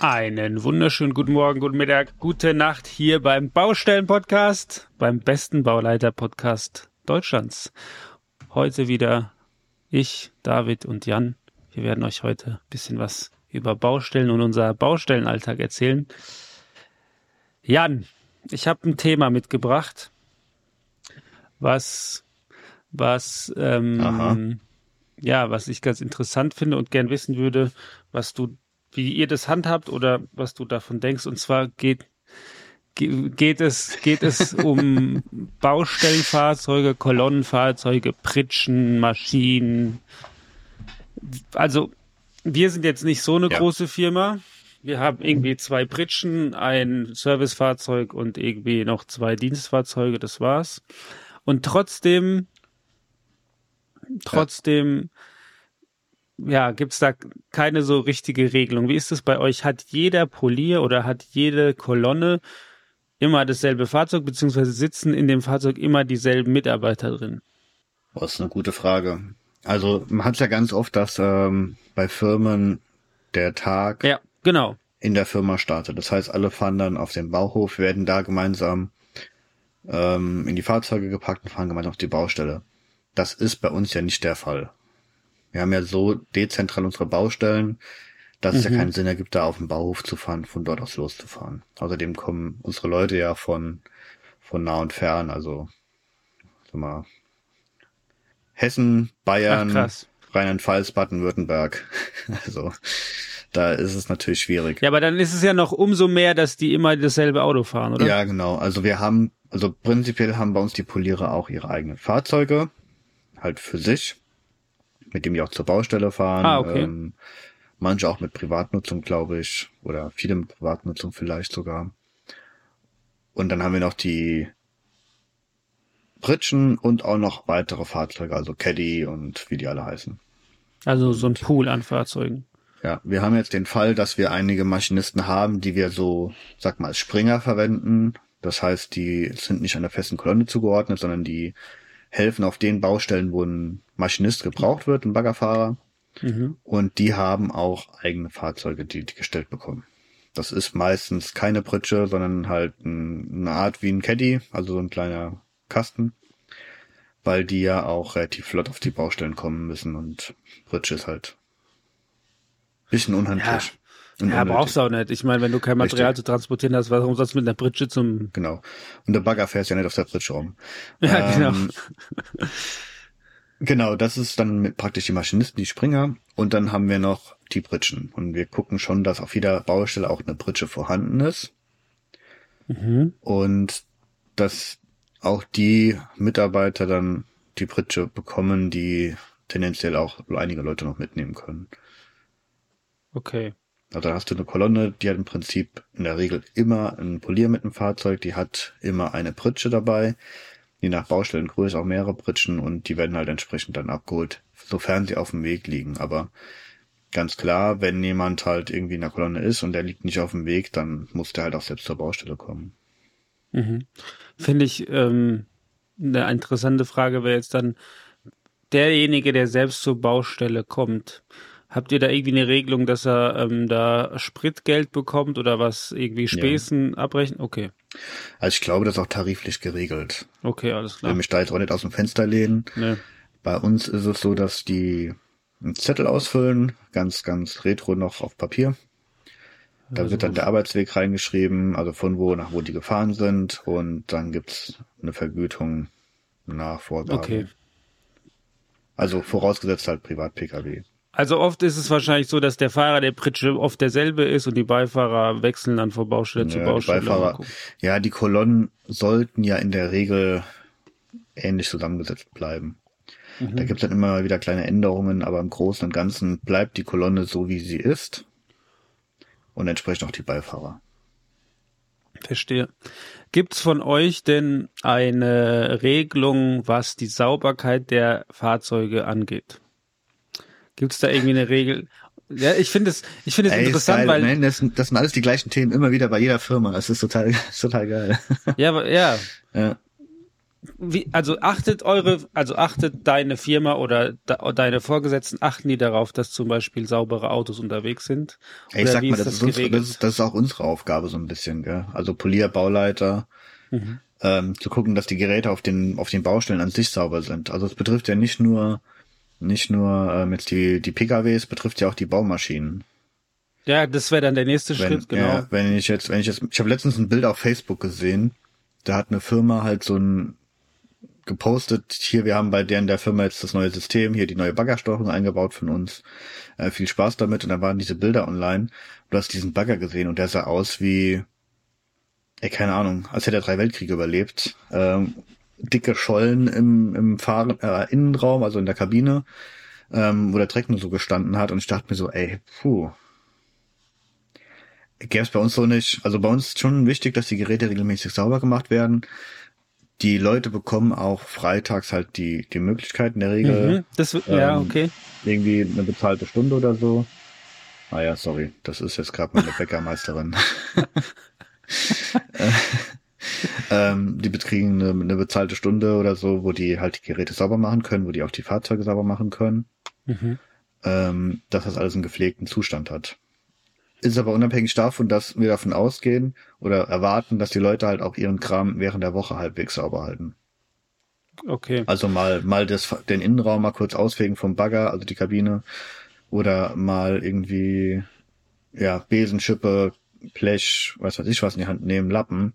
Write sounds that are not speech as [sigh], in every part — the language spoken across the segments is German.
Einen wunderschönen guten Morgen, guten Mittag, gute Nacht hier beim Baustellen-Podcast, beim besten Bauleiter-Podcast Deutschlands. Heute wieder ich, David und Jan. Wir werden euch heute ein bisschen was über Baustellen und unser Baustellenalltag erzählen. Jan, ich habe ein Thema mitgebracht, was, was, ähm, ja, was ich ganz interessant finde und gern wissen würde, was du wie ihr das handhabt oder was du davon denkst. Und zwar geht, geht es, geht es [laughs] um Baustellenfahrzeuge, Kolonnenfahrzeuge, Pritschen, Maschinen. Also, wir sind jetzt nicht so eine Ja. große Firma. Wir haben irgendwie zwei Pritschen, ein Servicefahrzeug und irgendwie noch zwei Dienstfahrzeuge, das war's. Und trotzdem, trotzdem, ja, gibt's da keine so richtige Regelung. Wie ist es bei euch? Hat jeder Polier oder hat jede Kolonne immer dasselbe Fahrzeug, beziehungsweise sitzen in dem Fahrzeug immer dieselben Mitarbeiter drin? Das ist eine gute Frage. Also man hat ja ganz oft, dass ähm, bei Firmen der Tag Ja, genau. in der Firma startet. Das heißt, alle fahren dann auf den Bauhof, werden da gemeinsam ähm, in die Fahrzeuge gepackt und fahren gemeinsam auf die Baustelle. Das ist bei uns ja nicht der Fall. Wir haben ja so dezentral unsere Baustellen, dass es ja keinen Sinn ergibt, da auf den Bauhof zu fahren, von dort aus loszufahren. Außerdem kommen unsere Leute ja von, von nah und fern, also sag mal, Hessen, Bayern. Rheinland-Pfalz, Baden-Württemberg. [laughs] Also da ist es natürlich schwierig. Ja, aber dann ist es ja noch umso mehr, dass die immer dasselbe Auto fahren, oder? Ja, genau. Also wir haben, also prinzipiell haben bei uns die Polierer auch ihre eigenen Fahrzeuge, halt für sich, mit dem die auch zur Baustelle fahren. Ah, okay. Ähm, manche auch mit Privatnutzung, glaube ich, oder viele mit Privatnutzung vielleicht sogar. Und dann haben wir noch die Pritschen und auch noch weitere Fahrzeuge, also Caddy und wie die alle heißen. Also so ein Pool an Fahrzeugen. Ja, wir haben jetzt den Fall, dass wir einige Maschinisten haben, die wir so, sag mal, als Springer verwenden. Das heißt, die sind nicht einer festen Kolonne zugeordnet, sondern die helfen auf den Baustellen, wo ein Maschinist gebraucht wird, ein Baggerfahrer. Mhm. Und die haben auch eigene Fahrzeuge, die die gestellt bekommen. Das ist meistens keine Pritsche, sondern halt ein, eine Art wie ein Caddy, also so ein kleiner Kasten, weil die ja auch relativ flott auf die Baustellen kommen müssen und Pritsche ist halt ein bisschen unhandlich. Ja, unnötig. brauchst du auch nicht. Ich meine, wenn du kein Material Richtig. zu transportieren hast, warum sollst du mit einer Pritsche zum... Genau. Und der Bagger fährt ja nicht auf der Pritsche rum. Ja. Ähm, Genau, das ist dann mit praktisch die Maschinisten, die Springer. Und dann haben wir noch die Pritschen. Und wir gucken schon, dass auf jeder Baustelle auch eine Pritsche vorhanden ist. Mhm. Und dass auch die Mitarbeiter dann die Pritsche bekommen, die tendenziell auch einige Leute noch mitnehmen können. Okay. Also da hast du eine Kolonne, die hat im Prinzip in der Regel immer einen Polier mit dem Fahrzeug, die hat immer eine Pritsche dabei, je nach Baustellengröße auch mehrere Pritschen und die werden halt entsprechend dann abgeholt, sofern sie auf dem Weg liegen. Aber ganz klar, wenn jemand halt irgendwie in der Kolonne ist und der liegt nicht auf dem Weg, dann muss der halt auch selbst zur Baustelle kommen. Mhm. Finde ich ähm, eine interessante Frage wäre jetzt dann derjenige, der selbst zur Baustelle kommt. Habt ihr da irgendwie eine Regelung, dass er ähm, da Spritgeld bekommt oder was irgendwie Spesen abrechnen? Okay, Also ich glaube, das ist auch tariflich geregelt. okay, alles Ich will klar. mich da jetzt auch nicht aus dem Fenster lehnen. Ne. Bei uns ist es so, dass die einen Zettel ausfüllen, ganz, ganz retro noch auf Papier. Da Also wird dann der Arbeitsweg reingeschrieben, also von wo nach wo die gefahren sind und dann gibt's eine Vergütung nach Vorgabe. Okay. Also vorausgesetzt halt Privat-Pkw. Also oft ist es wahrscheinlich so, dass der Fahrer der Pritsche oft derselbe ist und die Beifahrer wechseln dann von Baustelle zu Ja, die Baustelle. Mal Beifahrer, ja, die Kolonnen sollten ja in der Regel ähnlich zusammengesetzt bleiben. Mhm. Da gibt's dann immer mal wieder kleine Änderungen, aber im Großen und Ganzen bleibt die Kolonne so, wie sie ist. und entsprechend auch die Beifahrer. Verstehe. Gibt's von euch denn eine Regelung, was die Sauberkeit der Fahrzeuge angeht? Gibt's da irgendwie eine Regel? Ja, ich finde es, ich finde es interessant, geil, weil ne? das, sind- das sind alles die gleichen Themen immer wieder bei jeder Firma. Es ist total, [laughs] ist total geil. ja, aber- ja, ja. wie, also achtet eure, also achtet deine Firma oder da, deine Vorgesetzten achten die darauf, dass zum Beispiel saubere Autos unterwegs sind? Ey, ich sag mal, das ist, unsere, das, ist, das ist auch unsere Aufgabe so ein bisschen, gell? Also Polier, Bauleiter, Mhm. ähm, zu gucken, dass die Geräte auf den auf den Baustellen an sich sauber sind. Also es betrifft ja nicht nur nicht nur ähm, jetzt die die PKWs, betrifft ja auch die Baumaschinen. Ja, das wäre dann der nächste Wenn, Schritt, genau. ja, wenn ich jetzt wenn ich jetzt ich habe letztens ein Bild auf Facebook gesehen, da hat eine Firma halt so ein gepostet, hier, wir haben bei deren der Firma jetzt das neue System, hier die neue Baggersteuerung eingebaut von uns. Äh, viel Spaß damit. Und da waren diese Bilder online. Du hast diesen Bagger gesehen und der sah aus wie, ey, keine Ahnung, als hätte er drei Weltkriege überlebt. Ähm, dicke Schollen im, im Fahren, äh, Innenraum, also in der Kabine, ähm, wo der Dreck nur so gestanden hat. Und ich dachte mir so, ey, puh. Gäbe es bei uns so nicht. Also bei uns ist schon wichtig, dass die Geräte regelmäßig sauber gemacht werden. Die Leute bekommen auch freitags halt die, die Möglichkeit in der Regel Mhm, das, ja, ähm, okay. irgendwie eine bezahlte Stunde oder so. Ah ja, sorry, das ist jetzt gerade meine [laughs] Bäckermeisterin. [laughs] Äh, ähm, die bekriegen eine, eine bezahlte Stunde oder so, wo die halt die Geräte sauber machen können, wo die auch die Fahrzeuge sauber machen können, Mhm. ähm, dass das alles einen gepflegten Zustand hat. Ist aber unabhängig davon, dass wir davon ausgehen oder erwarten, dass die Leute halt auch ihren Kram während der Woche halbwegs sauber halten. Okay. Also mal, mal das, den Innenraum mal kurz ausfegen vom Bagger, also die Kabine, oder mal irgendwie, ja, Besenschippe, Blech, was weiß ich was in die Hand nehmen, Lappen.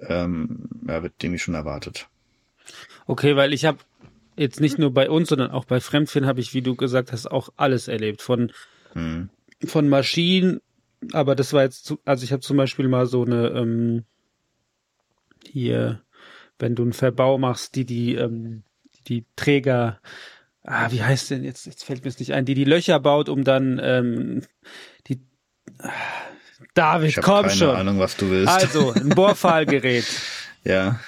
Ähm, ja, wird irgendwie schon erwartet. Okay, weil ich habe jetzt nicht nur bei uns, sondern auch bei Fremdfirmen habe ich, wie du gesagt hast, auch alles erlebt. Von, Hm. von Maschinen, aber das war jetzt, also ich habe zum Beispiel mal so eine, ähm, hier, wenn du einen Verbau machst, die die, ähm, die Träger, ah, wie heißt denn jetzt, jetzt fällt mir es nicht ein, die die Löcher baut, um dann, ähm, die, ah, David, Ich habe komm keine schon. Ahnung, was du willst. Also, ein Bohrfallgerät. [laughs] ja.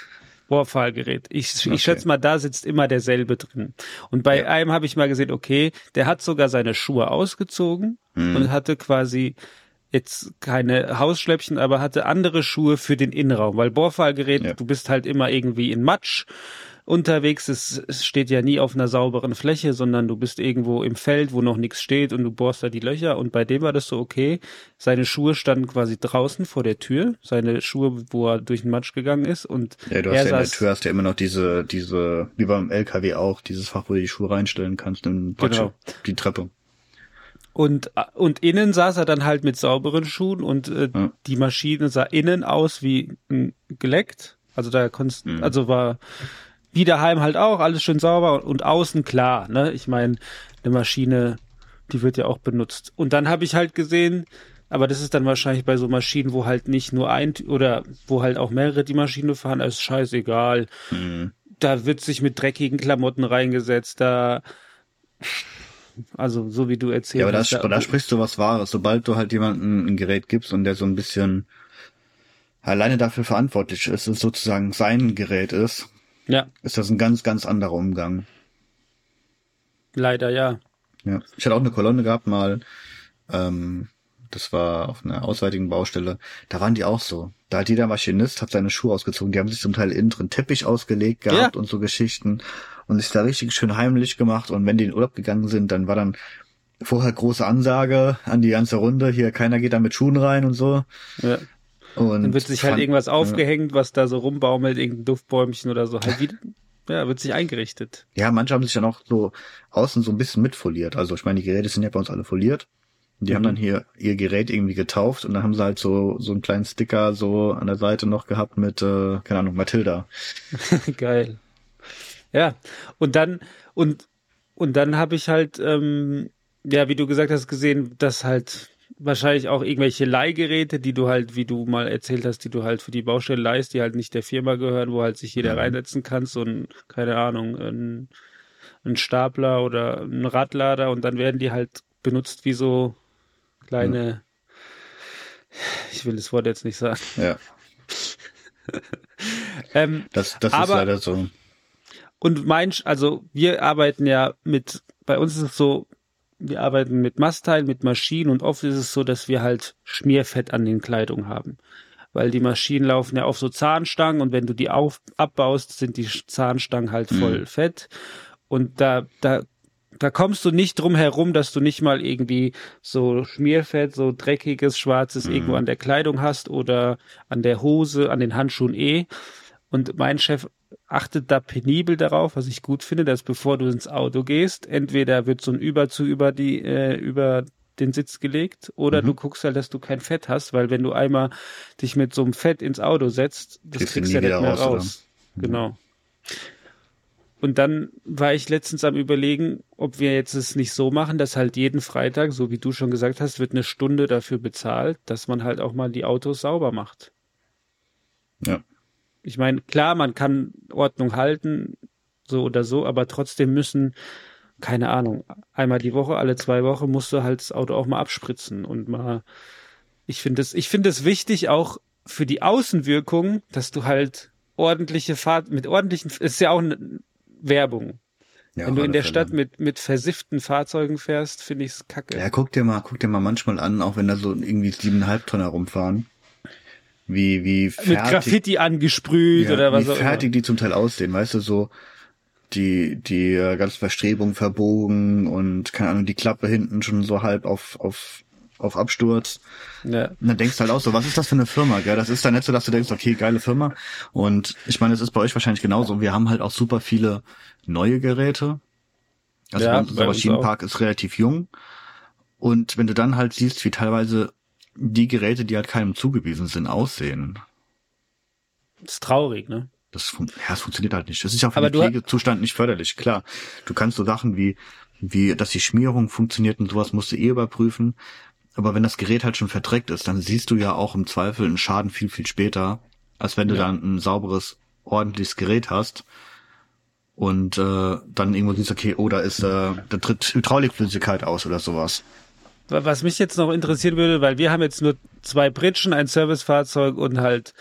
Bohrfallgerät. Ich, ich Okay. schätze mal, da sitzt immer derselbe drin. Und bei Ja. einem habe ich mal gesehen, okay, der hat sogar seine Schuhe ausgezogen Hm. und hatte quasi jetzt keine Hausschläppchen, aber hatte andere Schuhe für den Innenraum, weil Bohrfallgerät, Ja. du bist halt immer irgendwie in Matsch unterwegs. Es, es steht ja nie auf einer sauberen Fläche, sondern du bist irgendwo im Feld, wo noch nichts steht und du bohrst da die Löcher. Und bei dem war das so okay. Seine Schuhe standen quasi draußen vor der Tür, seine Schuhe, wo er durch den Matsch gegangen ist und Ja, du er hast ja in der Tür hast ja immer noch diese, diese, wie beim LKW auch, dieses Fach, wo du die Schuhe reinstellen kannst, Patsche, Genau. die Treppe. Und, und innen saß er dann halt mit sauberen Schuhen und äh, Ja. die Maschine sah innen aus wie mm, geleckt. Also da konntest, Mhm. also war wie daheim halt auch, alles schön sauber und außen klar, ne? Ich meine, eine Maschine, die wird ja auch benutzt. Und dann habe ich halt gesehen, aber das ist dann wahrscheinlich bei so Maschinen, wo halt nicht nur ein oder wo halt auch mehrere die Maschine fahren, ist scheißegal. Mhm. Da wird sich mit dreckigen Klamotten reingesetzt, da also so wie du erzählst. Ja, aber da, da sprichst du was Wahres. Sobald du halt jemandem ein Gerät gibst und der so ein bisschen alleine dafür verantwortlich ist, es sozusagen sein Gerät ist, ja, ist das ein ganz, ganz anderer Umgang. leider ja. Ja. Ich hatte auch eine Kolonne gehabt mal, ähm, das war auf einer auswärtigen Baustelle, da waren die auch so. Da hat jeder Maschinist hat seine Schuhe ausgezogen, die haben sich zum Teil innen drin Teppich ausgelegt gehabt Ja. und so Geschichten und sich da richtig schön heimlich gemacht und wenn die in Urlaub gegangen sind, dann war dann vorher große Ansage an die ganze Runde, hier keiner geht da mit Schuhen rein und so. ja. Und Dann wird sich halt fand- irgendwas aufgehängt, was da so rumbaumelt, irgendein Duftbäumchen oder so. Halt wieder, [laughs] ja, wird sich eingerichtet. Ja, manche haben sich dann auch so außen so ein bisschen mitfoliert. Also ich meine, die Geräte sind ja bei uns alle foliert. Und die haben Mhm. dann hier ihr Gerät irgendwie getauft und dann haben sie halt so so einen kleinen Sticker so an der Seite noch gehabt mit, äh, keine Ahnung, Matilda. [laughs] Geil. Ja, und dann, und, und dann habe ich halt, ähm, ja, wie du gesagt hast, gesehen, dass halt wahrscheinlich auch irgendwelche Leihgeräte, die du halt, wie du mal erzählt hast, die du halt für die Baustelle leist, die halt nicht der Firma gehören, wo halt sich jeder Mhm. reinsetzen kann, so ein, keine Ahnung, ein, ein Stapler oder ein Radlader und dann werden die halt benutzt wie so kleine will das Wort jetzt nicht sagen. Ja. [laughs] ähm, Das, das ist aber- leider so. Und mein, also wir arbeiten ja mit, bei uns ist es so, wir arbeiten mit Mastteilen, mit Maschinen und oft ist es so, dass wir halt Schmierfett an den Kleidungen haben. Weil die Maschinen laufen ja auf so Zahnstangen und wenn du die auf, abbaust, sind die Zahnstangen halt voll Mhm. Fett. Und da, da, da kommst du nicht drum herum, dass du nicht mal irgendwie so Schmierfett, so dreckiges, schwarzes Mhm. irgendwo an der Kleidung hast oder an der Hose, an den Handschuhen eh. Und mein Chef achtet da penibel darauf, was ich gut finde, dass bevor du ins Auto gehst, entweder wird so ein Überzug über die, äh, über den Sitz gelegt oder Mhm. du guckst halt, dass du kein Fett hast, weil wenn du einmal dich mit so einem Fett ins Auto setzt, das Kriegst du kriegst du ja nicht mehr raus, raus. Genau. Und dann war ich letztens am überlegen, ob wir jetzt es nicht so machen, dass halt jeden Freitag, so wie du schon gesagt hast, wird eine Stunde dafür bezahlt, dass man halt auch mal die Autos sauber macht. Ja. Ich meine, klar, man kann Ordnung halten, so oder so, aber trotzdem müssen, keine Ahnung, einmal die Woche, alle zwei Wochen musst du halt das Auto auch mal abspritzen und mal, ich finde es, ich finde es wichtig auch für die Außenwirkung, dass du halt ordentliche Fahrt, mit ordentlichen, es ist ja auch eine Werbung. Ja, Wenn du in der Fälle. Stadt mit, mit versifften Fahrzeugen fährst, finde ich es kacke. Ja, guck dir mal, guck dir mal manchmal an, auch wenn da so irgendwie siebeneinhalb Tonner rumfahren. Wie, wie fertig, mit Graffiti angesprüht ja, oder was wie auch fertig die zum Teil aussehen, weißt du, so die, die äh, ganze Verstrebung verbogen und keine Ahnung, die Klappe hinten schon so halb auf, auf, auf Absturz. immer. Ja. Und dann denkst du halt auch so, was ist das für eine Firma, gell? Das ist dann nicht so, dass du denkst, okay, geile Firma. Und ich meine, es ist bei euch wahrscheinlich genauso. Wir haben halt auch super viele neue Geräte. Also Ja, unser Maschinenpark ist relativ jung. Und wenn du dann halt siehst, wie teilweise die Geräte, die halt keinem zugewiesen sind, aussehen, Ist traurig, ne? das, fun ja, das funktioniert halt nicht. Das ist ja für Aber den Pflegezustand nicht förderlich. Klar, du kannst so Sachen wie, wie, dass die Schmierung funktioniert und sowas musst du eh überprüfen. Aber wenn das Gerät halt schon verdreckt ist, dann siehst du ja auch im Zweifel einen Schaden viel, viel später, als wenn du Ja. dann ein sauberes, ordentliches Gerät hast und äh, dann irgendwo siehst, okay, oh, da ist, äh, da tritt Hydraulikflüssigkeit aus oder sowas. Wa- Was mich jetzt noch interessieren würde, weil wir haben jetzt nur zwei Pritschen, ein Servicefahrzeug und halt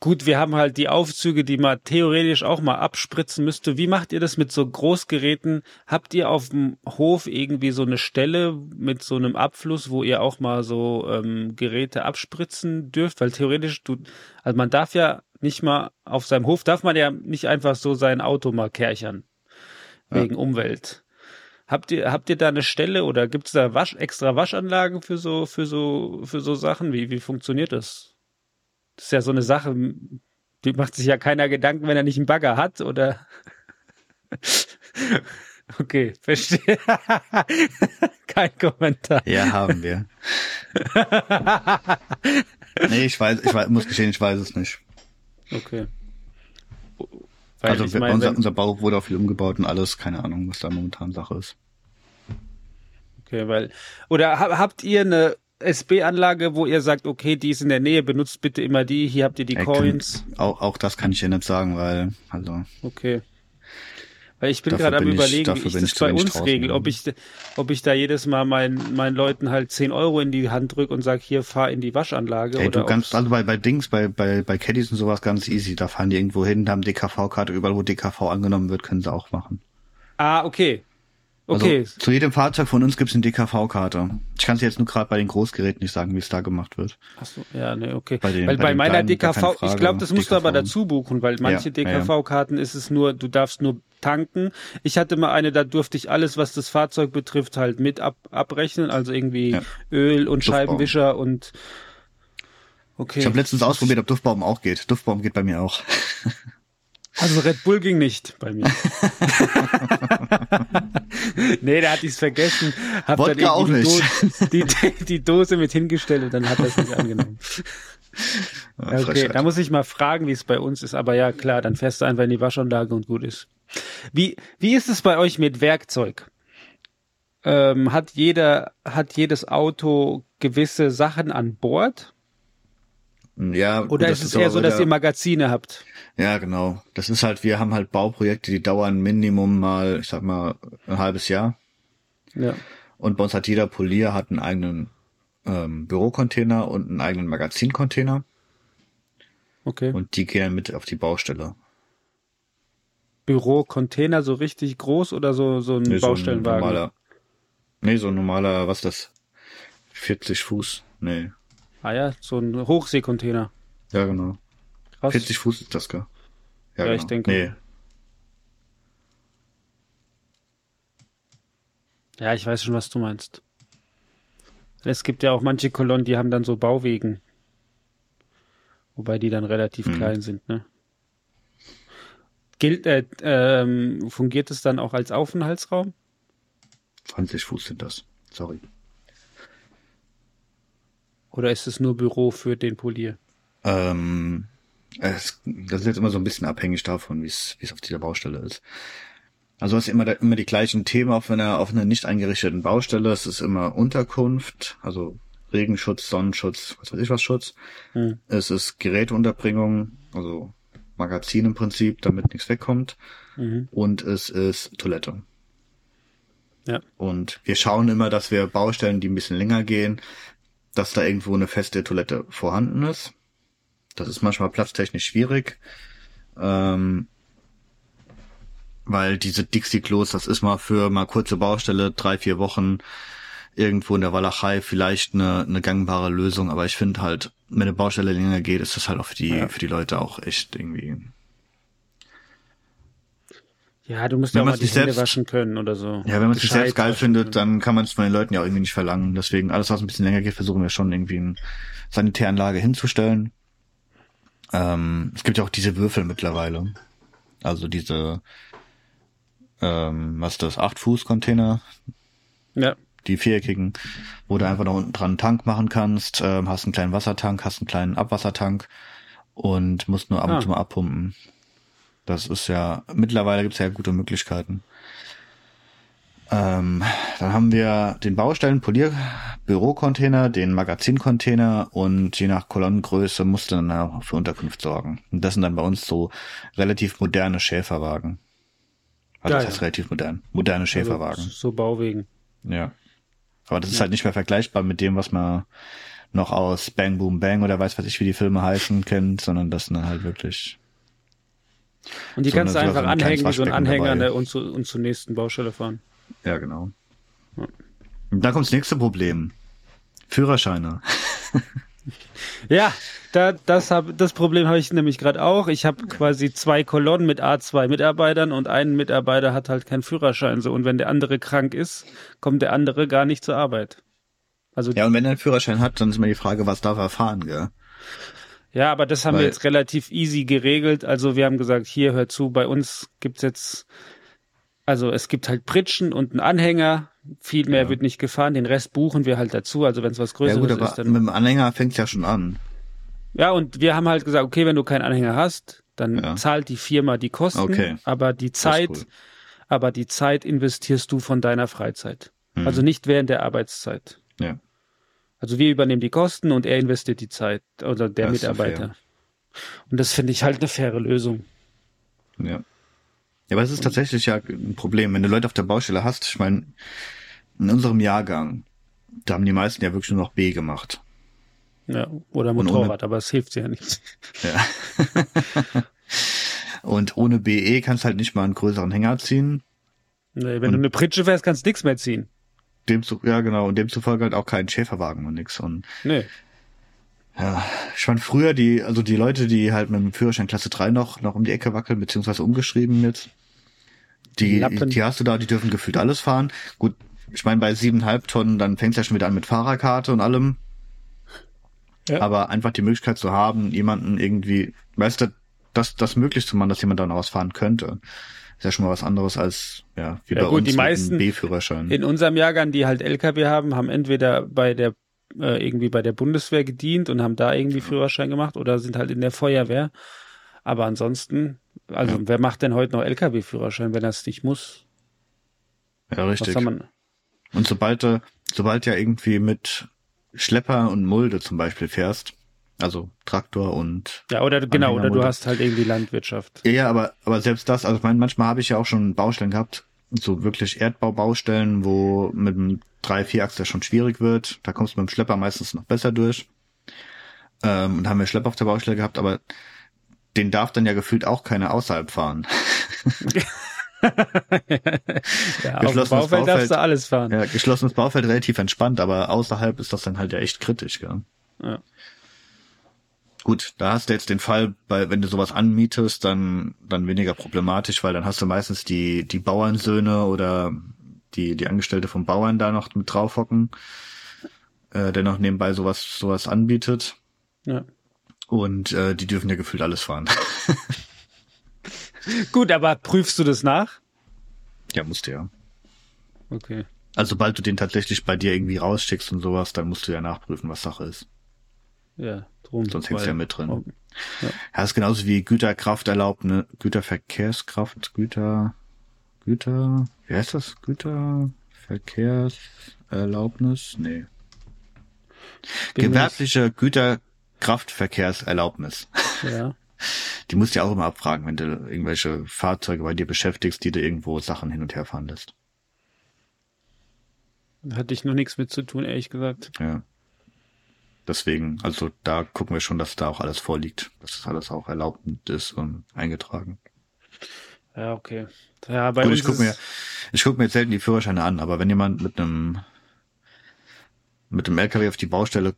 gut, wir haben halt die Aufzüge, die man theoretisch auch mal abspritzen müsste. Wie macht ihr das mit so Großgeräten? Habt ihr auf dem Hof irgendwie so eine Stelle mit so einem Abfluss, wo ihr auch mal so ähm, Geräte abspritzen dürft? Weil theoretisch, du, also man darf ja nicht mal auf seinem Hof darf man ja nicht einfach so sein Auto mal kerchern wegen Umwelt. Habt ihr, habt ihr da eine Stelle oder gibt es da Wasch, extra Waschanlagen für so, für so, für so Sachen? Wie, wie funktioniert das? Das ist ja so eine Sache, die macht sich ja keiner Gedanken, wenn er nicht einen Bagger hat, oder? [laughs] Okay, verstehe. [laughs] Kein Kommentar. Ja, haben wir. [laughs] nee, ich weiß, ich weiß, muss gestehen, ich weiß es nicht. Okay. Weil also ich meine, unser, unser Bau wurde auch viel umgebaut und alles, keine Ahnung, was da momentan Sache ist. Okay, weil oder ha- habt ihr eine SB-Anlage, wo ihr sagt, okay, die ist in der Nähe, benutzt bitte immer die, hier habt ihr die Ey, kann- Coins. Auch, auch das kann ich dir nicht sagen, weil, also, Okay. Weil ich bin gerade am ich- überlegen, wie ich das ich bei uns regel, ob ich, ob ich da jedes Mal meinen, meinen Leuten halt 10 Euro in die Hand drück und sag, hier fahr in die Waschanlage. ey, oder du kannst, also bei, bei Dings, bei, bei, bei Caddies und sowas ganz easy, da fahren die irgendwo hin, haben DKV-Karte, überall wo DKV angenommen wird, können sie auch machen. Ah, okay. Okay. Also, zu jedem Fahrzeug von uns gibt's eine DKV-Karte. Ich kann es jetzt nur gerade bei den Großgeräten nicht sagen, wie es da gemacht wird. Ach so, ja, ne, okay. Bei den- weil bei bei meiner DKV, ich glaube, das musst du aber DKV. dazu buchen, weil manche Ja, ja, ja. DKV-Karten ist es nur, du darfst nur tanken. Ich hatte mal eine, da durfte ich alles, was das Fahrzeug betrifft, halt mit ab, abrechnen, also irgendwie Ja. Öl und Duftbaum. Scheibenwischer und okay. Ich habe letztens ausprobiert, ob Duftbaum auch geht. Duftbaum geht bei mir auch. Also Red Bull ging nicht bei mir. [laughs] nee, da hatte ich es vergessen. Hab Wodka dann auch die, Dose, die, die, Dose mit hingestellt und dann hat er es nicht angenommen. Okay, Frechheit. da muss ich mal fragen, wie es bei uns ist. Aber ja, klar, dann fährst du einfach in die Waschanlage und gut ist. Wie, wie ist es bei euch mit Werkzeug? Ähm, hat jeder, hat jedes Auto gewisse Sachen an Bord? Ja, Oder ist es aber eher so, dass ihr Magazine habt? Ja, genau. Das ist halt, wir haben halt Bauprojekte, die dauern Minimum mal, ich sag mal, ein halbes Jahr. Ja. Und bei uns hat jeder Polier hat einen eigenen ähm, Bürocontainer und einen eigenen Magazincontainer. Okay. Und die gehen mit auf die Baustelle. Büro-Container so richtig groß oder so, so ein Nee, so ein Baustellenwagen? normaler, nee, so ein normaler, was ist das? 40 Fuß? Nee. ah ja, so ein Hochseekontainer. Ja, genau. Krass. 40 Fuß ist das, gell? Ja, ich denke. Nee. Ja, ich weiß schon, was du meinst. Es gibt ja auch manche Kolonnen, die haben dann so Bauwegen. Wobei die dann relativ Mhm. klein sind, ne? Gilt, äh, ähm, fungiert es dann auch als Aufenthaltsraum? 20 Fuß sind das. Sorry. Oder ist es nur Büro für den Polier? Ähm, es, das ist jetzt immer so ein bisschen abhängig davon, wie es wie es auf dieser Baustelle ist. Also es ist immer, immer die gleichen Themen auf einer, auf einer nicht eingerichteten Baustelle. Es ist immer Unterkunft, also Regenschutz, Sonnenschutz, was weiß ich was Schutz. Hm. Es ist Geräteunterbringung, also Magazin im Prinzip, damit nichts wegkommt. Mhm. Und es ist Toilette. Ja. Und wir schauen immer, dass wir Baustellen, die ein bisschen länger gehen, dass da irgendwo eine feste Toilette vorhanden ist. Das ist manchmal platztechnisch schwierig. Ähm, weil diese Dixie-Klos, das ist mal für mal kurze Baustelle, drei, vier Wochen irgendwo in der Walachei vielleicht eine, eine gangbare Lösung. Aber ich finde halt, wenn eine Baustelle länger geht, ist das halt auch für die, Ja. für die Leute auch echt irgendwie. Ja, du musst Wenn ja auch mal die Hände selbst- waschen können oder so. Ja, wenn man es selbst geil findet, können. dann kann man es von den Leuten ja auch irgendwie nicht verlangen. Deswegen alles, was ein bisschen länger geht, versuchen wir schon irgendwie eine Sanitäranlage hinzustellen. Ähm, es gibt ja auch diese Würfel mittlerweile. Also diese, ähm, was ist das, 8-Fuß-Container, Ja, die viereckigen, wo du einfach noch unten dran einen Tank machen kannst, ähm, hast einen kleinen Wassertank, hast einen kleinen Abwassertank und musst nur ab und Ah. zu mal abpumpen. Das ist ja, mittlerweile gibt's ja gute Möglichkeiten. Ähm, dann haben wir den Baustellen Polier Bürocontainer, den Magazincontainer und je nach Kolonnengröße musst du dann auch für Unterkunft sorgen. Und das sind dann bei uns so relativ moderne Schäferwagen. Also Ja, das heißt relativ modern. Moderne Schäferwagen. Also so Bauwegen. Ja. Aber das ist halt nicht mehr vergleichbar mit dem, was man noch aus Bang Boom Bang oder weiß was ich, wie die Filme heißen, kennt, sondern das sind halt wirklich. Und die So kannst du einfach so anhängen, wie so ein Anhänger dabei. ne, und, zu, und zur nächsten Baustelle fahren. Ja, genau. Und dann kommt das nächste Problem. Führerscheine. [laughs] Ja, da, das, hab, das Problem habe ich nämlich gerade auch. Ich habe quasi zwei Kolonnen mit A2 Mitarbeitern und ein Mitarbeiter hat halt keinen Führerschein. So. Und wenn der andere krank ist, kommt der andere gar nicht zur Arbeit. Also Ja, und wenn er einen Führerschein hat, dann ist immer die Frage, was darf er fahren, gell? Ja, aber das haben Weil- wir jetzt relativ easy geregelt. Also wir haben gesagt, hier hört zu, bei uns gibt's jetzt, also es gibt halt Pritschen und einen Anhänger. Viel mehr Ja. wird nicht gefahren. Den Rest buchen wir halt dazu. Also wenn es was Ja Größeres gut, aber ist, mit dann. dem Anhänger fängt's ja schon an. Ja, und wir haben halt gesagt, okay, wenn du keinen Anhänger hast, dann Ja. zahlt die Firma die Kosten. Okay. Aber die Zeit, cool. aber die Zeit investierst du von deiner Freizeit. Hm. Also nicht während der Arbeitszeit. Ja. Also wir übernehmen die Kosten und er investiert die Zeit oder der Das ja Mitarbeiter. Und das finde ich halt eine faire Lösung. Ja. Ja, aber es ist tatsächlich ja ein Problem, wenn du Leute auf der Baustelle hast. Ich meine, in unserem Jahrgang, da haben die meisten ja wirklich nur noch B gemacht. Ja, oder Motorrad, aber es hilft ja nicht. Ja. [laughs] Und ohne BE kannst du halt nicht mal einen größeren Hänger ziehen. Nee, wenn Und- du eine Pritsche fährst, kannst du nichts mehr ziehen. Demzu ja, genau. Und demzufolge halt auch keinen Schäferwagen und nix. Und Nee. Ja, ich fand früher die, also die Leute, die halt mit dem Führerschein Klasse 3 noch, noch um die Ecke wackeln, beziehungsweise umgeschrieben jetzt, die, Lappen. die hast du da, die dürfen gefühlt alles fahren. Gut, ich meine, bei siebeneinhalb Tonnen, dann fängt's ja schon wieder an mit Fahrerkarte und allem. Ja. Aber einfach die Möglichkeit zu haben, jemanden irgendwie, weißt du, das, das möglich zu machen, dass jemand da noch was fahren könnte, ist ja schon mal was anderes als, ja, wie Ja bei gut, uns die meisten B-Führerschein. In unserem Jahrgang, die halt LKW haben, haben entweder bei der äh, irgendwie bei der Bundeswehr gedient und haben da irgendwie Führerschein gemacht oder sind halt in der Feuerwehr. Aber ansonsten, also wer macht denn heute noch LKW-Führerschein, wenn er es nicht muss? Ja, richtig. Und sobald du, sobald ja irgendwie mit Schlepper und Mulde zum Beispiel fährst, also Traktor und Ja, oder genau, oder du hast halt irgendwie Landwirtschaft. ja, ja, aber aber selbst das, also ich meine, manchmal habe ich ja auch schon Baustellen gehabt, so wirklich Erdbaubaustellen, wo mit einem 3-4-Achser schon schwierig wird. Da kommst du mit dem Schlepper meistens noch besser durch. Ähm, und haben wir Schlepper auf der Baustelle gehabt, aber den darf dann ja gefühlt auch keiner außerhalb fahren. [laughs] ja, auf dem Baufeld, darfst du alles fahren. Ja, geschlossenes Baufeld relativ entspannt, aber außerhalb ist das dann halt ja echt kritisch. Gell? Ja. Gut, da hast du jetzt den Fall, bei, wenn du sowas anmietest, dann, dann weniger problematisch, weil dann hast du meistens die, die Bauernsöhne oder die, die Angestellte vom Bauern da noch mit draufhocken, äh, der noch nebenbei sowas, sowas anbietet. Ja. Und äh, die dürfen ja gefühlt alles fahren. [laughs] Gut, aber prüfst du das nach? Ja, musst du ja. Okay. Also sobald du den tatsächlich bei dir irgendwie rausschickst und sowas, dann musst du ja nachprüfen, was Sache ist. Ja, drum. Sonst hängst du ja mit drin. Ja. ja, ist genauso wie Güterkrafterlaubnis, Güterverkehrskraft, Güter, Güter, wie heißt das? Güterverkehrserlaubnis? Nee. Bin Gewerbliche Güterkraftverkehrserlaubnis. Ja. [laughs] Die musst du ja auch immer abfragen, wenn du irgendwelche Fahrzeuge bei dir beschäftigst, die du irgendwo Sachen hin und her fahren lässt. Hatte ich noch nichts mit zu tun, ehrlich gesagt. Ja. Deswegen, also da gucken wir schon, dass da auch alles vorliegt, dass das alles auch erlaubt ist und eingetragen. Ja, okay. Ja, bei Gut, uns ich gucke mir, ich guck mir jetzt selten die Führerscheine an, aber wenn jemand mit einem mit dem LKW auf die Baustelle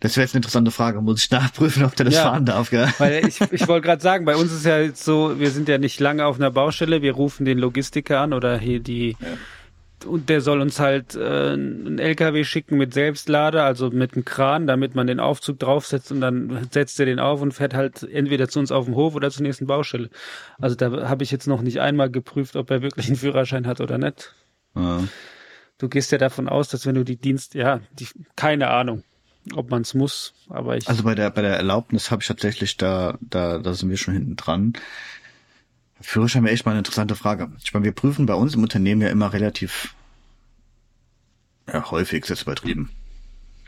das wäre jetzt eine interessante Frage. Muss ich nachprüfen, ob der das ja, fahren darf, gell? Weil ich, ich wollte gerade sagen, bei uns ist ja jetzt so, wir sind ja nicht lange auf einer Baustelle, wir rufen den Logistiker an oder hier die ja und der soll uns halt äh, einen LKW schicken mit Selbstlader, also mit einem Kran, damit man den Aufzug draufsetzt und dann setzt er den auf und fährt halt entweder zu uns auf dem Hof oder zur nächsten Baustelle. Also da habe ich jetzt noch nicht einmal geprüft, ob er wirklich einen Führerschein hat oder nicht. Ja. Du gehst ja davon aus, dass wenn du die Dienst, ja, die, keine Ahnung, ob man es muss, aber ich. Also bei der bei der Erlaubnis habe ich tatsächlich da da da sind wir schon hinten dran. Führerschein wäre echt mal eine interessante Frage. Ich meine, wir prüfen bei uns im Unternehmen ja immer relativ ja, häufig, jetzt übertrieben.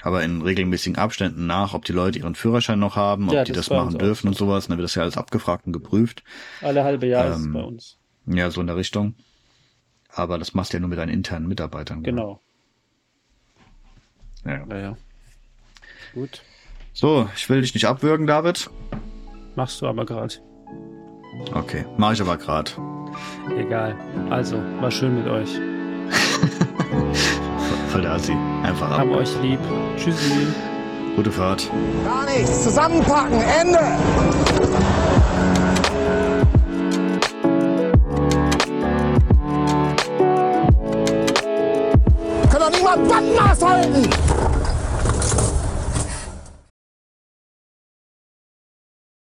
Aber in regelmäßigen Abständen nach, ob die Leute ihren Führerschein noch haben, ob ja, die das, das machen dürfen und sowas. Dann wird das ja alles abgefragt und geprüft. Alle halbe Jahr ähm, ist bei uns. Ja, so in der Richtung. Aber das machst du ja nur mit deinen internen Mitarbeitern. Genau. Ja. Naja. Gut. So, ich will dich nicht abwürgen, David. Machst du aber gerade. Okay, mach ich aber gerade. Egal. Also, war schön mit euch. [laughs] Voll der Assi. Einfach ab. Haben euch lieb. Tschüssi. Gute Fahrt. Gar nichts. Zusammenpacken. Ende. Können doch nicht mal Bandmaß halten.